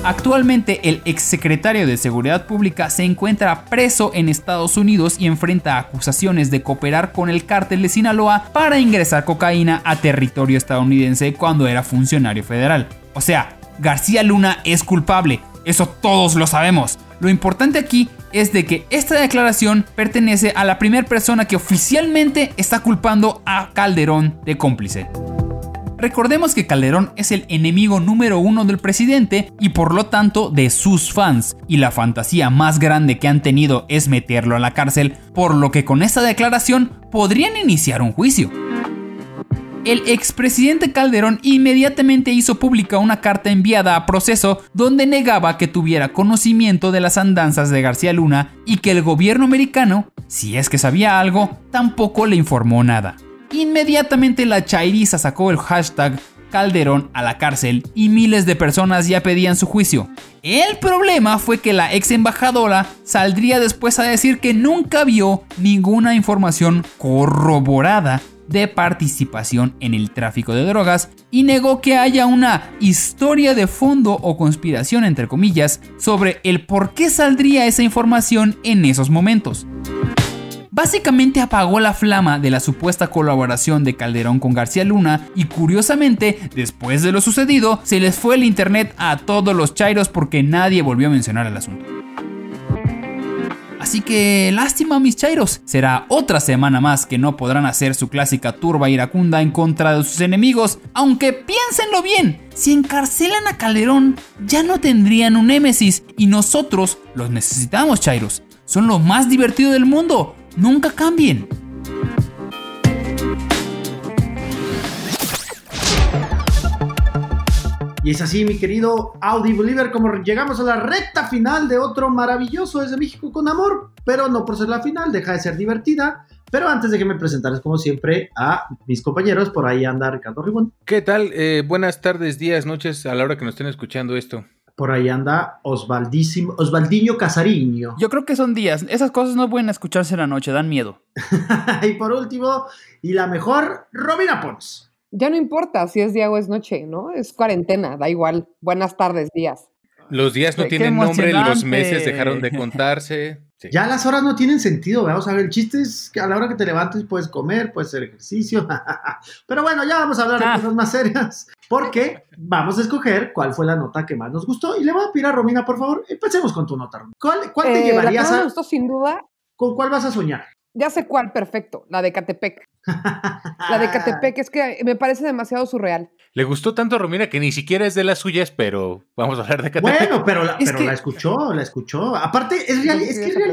Actualmente el exsecretario de Seguridad Pública se encuentra preso en Estados Unidos y enfrenta acusaciones de cooperar con el cártel de Sinaloa para ingresar cocaína a territorio estadounidense cuando era funcionario federal. O sea, García Luna es culpable, eso todos lo sabemos. Lo importante aquí es de que esta declaración pertenece a la primera persona que oficialmente está culpando a Calderón de cómplice. Recordemos que Calderón es el enemigo número uno del presidente y por lo tanto de sus fans, y la fantasía más grande que han tenido es meterlo a la cárcel, por lo que con esta declaración podrían iniciar un juicio. El expresidente Calderón inmediatamente hizo pública una carta enviada a proceso donde negaba que tuviera conocimiento de las andanzas de García Luna y que el gobierno americano, si es que sabía algo, tampoco le informó nada. Inmediatamente la chairiza sacó el hashtag Calderón a la cárcel y miles de personas ya pedían su juicio. El problema fue que la ex embajadora saldría después a decir que nunca vio ninguna información corroborada de participación en el tráfico de drogas y negó que haya una historia de fondo o conspiración entre comillas sobre el por qué saldría esa información en esos momentos. Básicamente apagó la flama de la supuesta colaboración de Calderón con García Luna y curiosamente, después de lo sucedido, se les fue el internet a todos los chairos porque nadie volvió a mencionar el asunto. Así que lástima mis chairos, será otra semana más que no podrán hacer su clásica turba iracunda en contra de sus enemigos, aunque piénsenlo bien, si encarcelan a Calderón ya no tendrían un némesis y nosotros los necesitamos chairos, son lo más divertido del mundo, nunca cambien. Y es así, mi querido Audi Believer, como llegamos a la recta final de otro maravilloso Desde México con Amor, pero no por ser la final, deja de ser divertida. Pero antes de que me presentaras, como siempre, a mis compañeros, por ahí anda Ricardo Ribón. ¿Qué tal? Eh, buenas tardes, días, noches, a la hora que nos estén escuchando esto. Por ahí anda Osvaldísimo, Osvaldiño Casariño. Yo creo que son días. Esas cosas no pueden escucharse en la noche, dan miedo. y por último, y la mejor, Romina Pons. Ya no importa si es día o es noche, ¿no? Es cuarentena, da igual. Buenas tardes, días. Los días no Qué tienen nombre, los meses dejaron de contarse. Sí. Ya las horas no tienen sentido, vamos a ver, el chiste es que a la hora que te levantes puedes comer, puedes hacer ejercicio. Pero bueno, ya vamos a hablar de Ah. cosas más serias, porque vamos a escoger cuál fue la nota que más nos gustó. Y le voy a pedir a Romina, por favor, empecemos con tu nota. Romina. ¿Cuál, cuál te Eh, la que llevarías me a... gustó sin duda, ¿Con cuál vas a soñar? ya sé cuál, perfecto, la de Catepec. La de Catepec es que me parece demasiado surreal. Le gustó tanto a Romina que ni siquiera es de las suyas, pero vamos a hablar de Catepec. Bueno, pero, la, Es pero que- la escuchó, la escuchó. Aparte, es, real, es que es, real-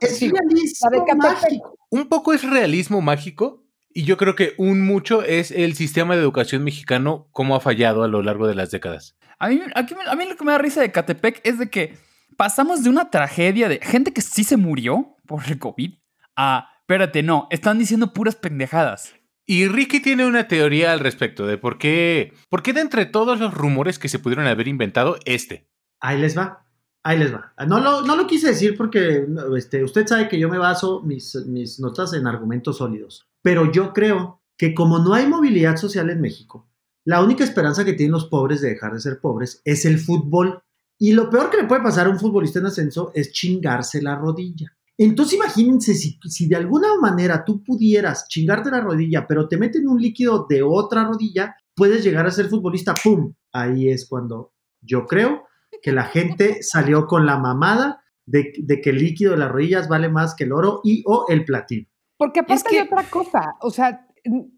es realismo La de Catepec. mágico. Un poco es realismo mágico y yo creo que un mucho es el sistema de educación mexicano, cómo ha fallado a lo largo de las décadas. A mí, aquí a mí lo que me da risa de Catepec es de que pasamos de una tragedia de gente que sí se murió por el COVID a, espérate, no, están diciendo puras pendejadas. Y Ricky tiene una teoría al respecto de por qué, por qué de entre todos los rumores que se pudieron haber inventado, este. Ahí les va. Ahí les va. No lo, no lo quise decir porque no, este, usted sabe que yo me baso mis, mis notas en argumentos sólidos. Pero yo creo que como no hay movilidad social en México, la única esperanza que tienen los pobres de dejar de ser pobres es el fútbol. Y lo peor que le puede pasar a un futbolista en ascenso es chingarse la rodilla. Entonces imagínense si, si de alguna manera tú pudieras chingarte la rodilla, pero te meten un líquido de otra rodilla, puedes llegar a ser futbolista. ¡Pum! Ahí es cuando yo creo que la gente salió con la mamada de, de que el líquido de las rodillas vale más que el oro y o el platino. Porque aparte Es que- hay otra cosa, o sea,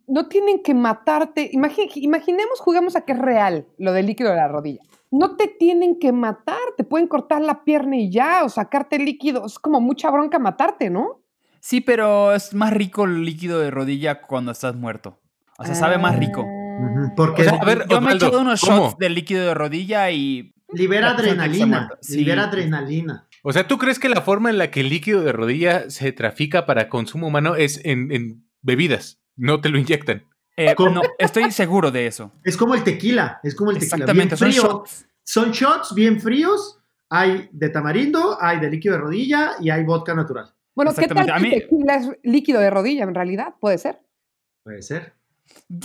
no tienen que matarte. Imagi- imaginemos, juguemos a que es real lo del líquido de la rodilla. No te tienen que matar, te pueden cortar la pierna y ya, o sacarte líquido. Es como mucha bronca matarte, ¿no? Sí, pero es más rico el líquido de rodilla cuando estás muerto. O sea, sabe más rico. Ujú, Porque O sea, a ver, Yo me he Osvaldo, echado unos ¿cómo? shots de líquido de rodilla y... libera adrenalina. Sí. Libera adrenalina. O sea, ¿tú crees que la forma en la que el líquido de rodilla se trafica para consumo humano es en, en bebidas? No te lo inyectan. Eh, estoy seguro de eso. Es como el tequila. Es como el tequila. Exactamente, bien son frío. shots. Son shots bien fríos. Hay de tamarindo, hay de líquido de rodilla y hay vodka natural. Bueno, ¿qué tal que mí- tequila es líquido de rodilla en realidad? Puede ser. Puede ser.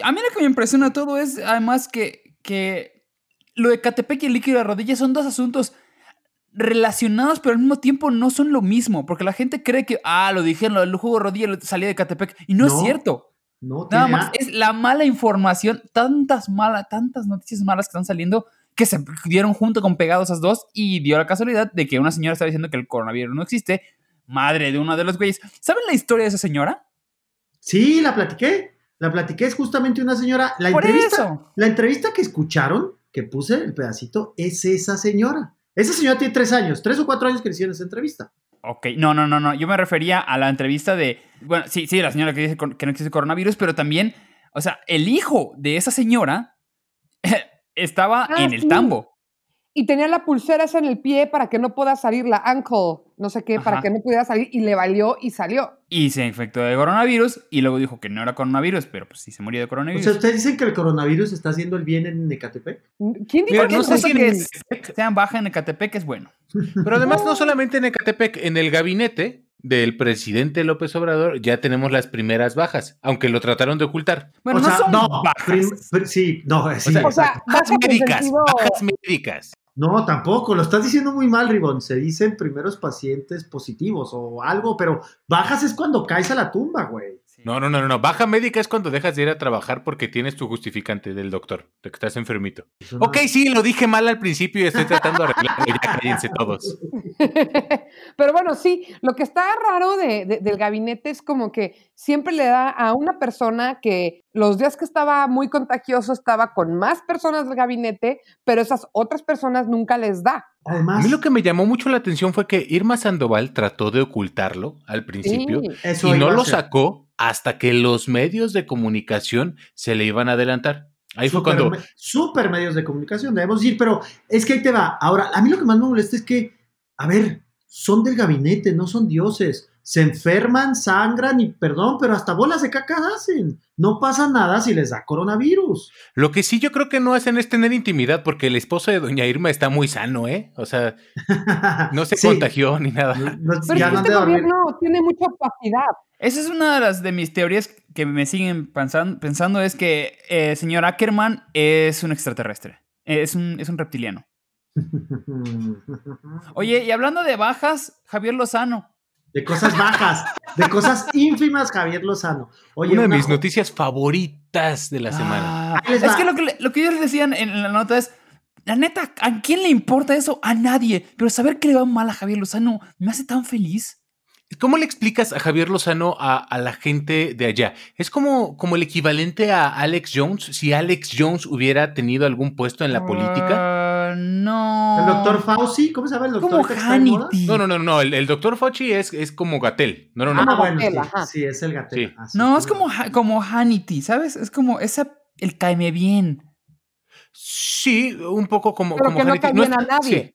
A mí lo que me impresiona todo es además que, que lo de Catepec y el líquido de rodilla son dos asuntos relacionados, pero al mismo tiempo no son lo mismo, porque la gente cree que, ah, lo dijeron, lo del jugo de rodilla salía de Catepec, y no, No, es cierto. No, Nada más es la mala información, tantas malas, tantas noticias malas que están saliendo que se dieron junto con pegados esas dos y dio la casualidad de que una señora estaba diciendo que el coronavirus no existe, madre de uno de los güeyes. ¿Saben la historia de esa señora? Sí, la platiqué. La platiqué, es justamente una señora. La Por entrevista, eso. la entrevista que escucharon, que puse el pedacito, es esa señora. Esa señora tiene tres años, tres o cuatro años que le hicieron esa entrevista. Ok, no, no, no, no. Yo me refería a la entrevista de. Bueno, sí, sí, la señora que dice que no existe coronavirus, pero también, o sea, el hijo de esa señora estaba Ah, en el sí. tambo. Y tenía la pulsera esa en el pie para que no pueda salir, la ankle, no sé qué, para que no pudiera salir y le valió y salió. Y se infectó de coronavirus y luego dijo que no era coronavirus, pero pues sí se murió de O coronavirus. sea, ¿ustedes dicen que el coronavirus está haciendo el bien en Ecatepec? ¿Quién Mira, dijo no que sé no? que sean baja en Ecatepec es bueno. Pero además, no solamente en Ecatepec, en el gabinete del presidente López Obrador ya tenemos las primeras bajas, aunque lo trataron de ocultar. Bueno, O no sea, son no, bajas. prim- pr- sí, no, sí, sea, O sea. Bajas médicas, sentido- bajas médicas. No, tampoco, lo estás diciendo muy mal, Ribón. Se dicen primeros pacientes positivos o algo, pero bajas es cuando caes a la tumba, güey. No, no, no, no. Baja médica es cuando dejas de ir a trabajar porque tienes tu justificante del doctor, de que estás enfermito. Ok, sí, lo dije mal al principio y estoy tratando de arreglarlo. Ya cállense todos. Pero bueno, sí, lo que está raro de- de- del gabinete es como que siempre le da a una persona que los días que estaba muy contagioso estaba con más personas del gabinete, pero esas otras personas nunca les da. A Además, mí lo que me llamó mucho la atención fue que Irma Sandoval trató de ocultarlo al principio Sí. y no a lo ser. sacó hasta que los medios de comunicación se le iban a adelantar. Ahí fue cuando... Super medios de comunicación, debemos decir, pero es que ahí te va. Ahora, a mí lo que más me molesta es que, a ver, son del gabinete, no son dioses. Se enferman, sangran y, perdón, pero hasta bolas de caca hacen. No pasa nada si les da coronavirus. Lo que sí yo creo que no hacen es tener intimidad porque el esposo de doña Irma está muy sano, ¿eh? O sea, no se Sí. contagió ni nada. No- Pero ya no de este dormir. gobierno tiene mucha opacidad. Esa es una de las de mis teorías que me siguen pensan- pensando, es que el señor Ackerman es un extraterrestre. Es un, es un reptiliano. Oye, y hablando de bajas, Javier Lozano. De cosas bajas, de cosas ínfimas, Javier Lozano. Oye, Una de una mis noticias favoritas de la semana. Ah, les es que lo que, lo que ellos decían en la nota es, la neta, ¿a quién le importa eso? A nadie. Pero saber que le va mal a Javier Lozano me hace tan feliz. ¿Cómo le explicas a Javier Lozano a, a la gente de allá? Es como, como el equivalente a Alex Jones, si Alex Jones hubiera tenido algún puesto en la política. Ah, no. El doctor Fauci, ¿cómo se llama el doctor? Como? Hannity. No, no, no, no, el, el doctor Fauci es, es como Gatel. No, no, no. Ah, bueno, Gatel, sí, es el gatel. Sí. Ah, sí, No, es como, como Hannity, ¿sabes? Es como esa, el caeme bien. Sí, un poco como, Pero como que no cae bien a nadie.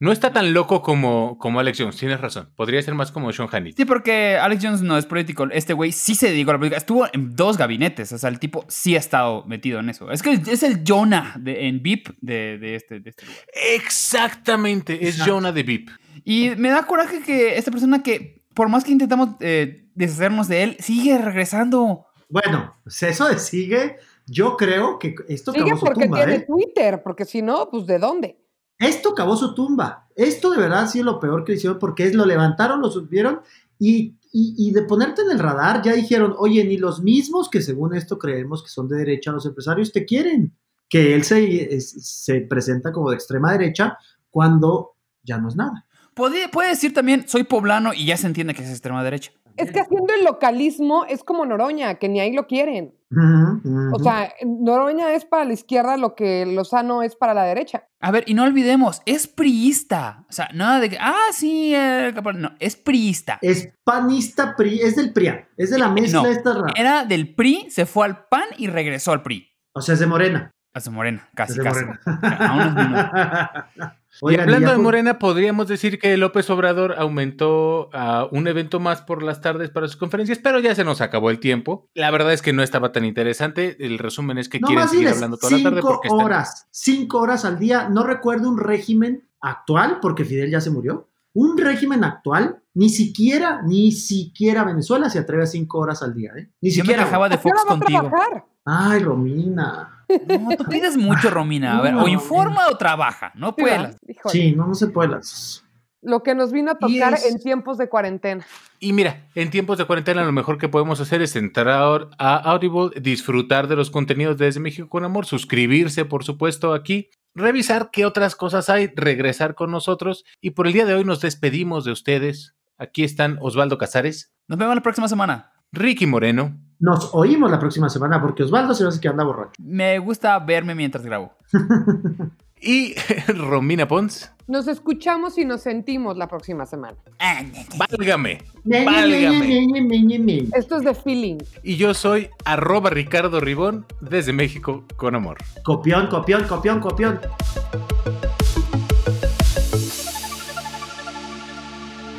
No está tan loco como, como Alex Jones, tienes razón. Podría ser más como Sean Hannity. Sí, porque Alex Jones no es político. Este güey sí se dedicó a la política. Estuvo en dos gabinetes. O sea, el tipo sí ha estado metido en eso. Es que es el Jonah de, en VIP de, de este, de este lugar. Exactamente, es Exacto. Jonah de VIP. Y me da coraje que esta persona que, por más que intentamos eh, deshacernos de él, sigue regresando. Bueno, pues eso de sigue, yo creo que esto Sigue porque tumba, tiene ¿eh? Twitter, porque si no, pues ¿de dónde? Esto acabó su tumba. Esto de verdad ha sido lo peor que hicieron porque es lo levantaron, lo subieron y, y, y de ponerte en el radar ya dijeron, oye, ni los mismos que según esto creemos que son de derecha los empresarios te quieren. Que él se, se presenta como de extrema derecha cuando ya no es nada. Puede, puede decir también, soy poblano y ya se entiende que es extrema derecha. Es que haciendo el localismo es como Noroña, que ni ahí lo quieren. O sea, Noroña es para la izquierda lo que Lozano es para la derecha. A ver, y no olvidemos, es priista. O sea, nada de que, ah, sí, eh, capaz- no, es priista. Es panista PRI, es del PRIA, es de la mezcla No, esta rara. Era del PRI, se fue al PAN y regresó al PRI. O sea, es de Morena. A su morena, casi, Es de casi. Morena. A unos minutos. y Oigan, hablando ya de Morena, podríamos decir que López Obrador aumentó a un evento más por las tardes para sus conferencias, pero ya se nos acabó el tiempo. La verdad es que no estaba tan interesante. El resumen es que No quieren seguir hablando toda la tarde cinco porque están- horas, cinco horas al día. No recuerdo un régimen actual, porque Fidel ya se murió. Un régimen actual, ni siquiera, ni siquiera Venezuela se atreve a cinco horas al día, ¿eh? Ni Yo me siquiera. quejaba de ¿A qué hora Fox contigo. Ay, Romina. No, tú pides mucho, Romina. A ver, No. o informa o trabaja. No. Híjole. Sí, no, no se puede. las- Lo que nos vino a tocar es- en tiempos de cuarentena. Y mira, en tiempos de cuarentena lo mejor que podemos hacer es entrar a Audible, disfrutar de los contenidos de Desde México con Amor, suscribirse, por supuesto, aquí, revisar qué otras cosas hay, regresar con nosotros. Y por el día de hoy nos despedimos de ustedes. Aquí están Osvaldo Casares, Nos vemos la próxima semana. Ricky Moreno, Nos oímos la próxima semana porque Osvaldo se ve que anda borracho. Me gusta verme mientras grabo. y Romina Pons. Nos escuchamos y nos sentimos la próxima semana. Válgame. Válgame. Esto es de feeling. Y yo soy arroba Ricardo Ribón desde México con amor. Copión, copión, copión, copión.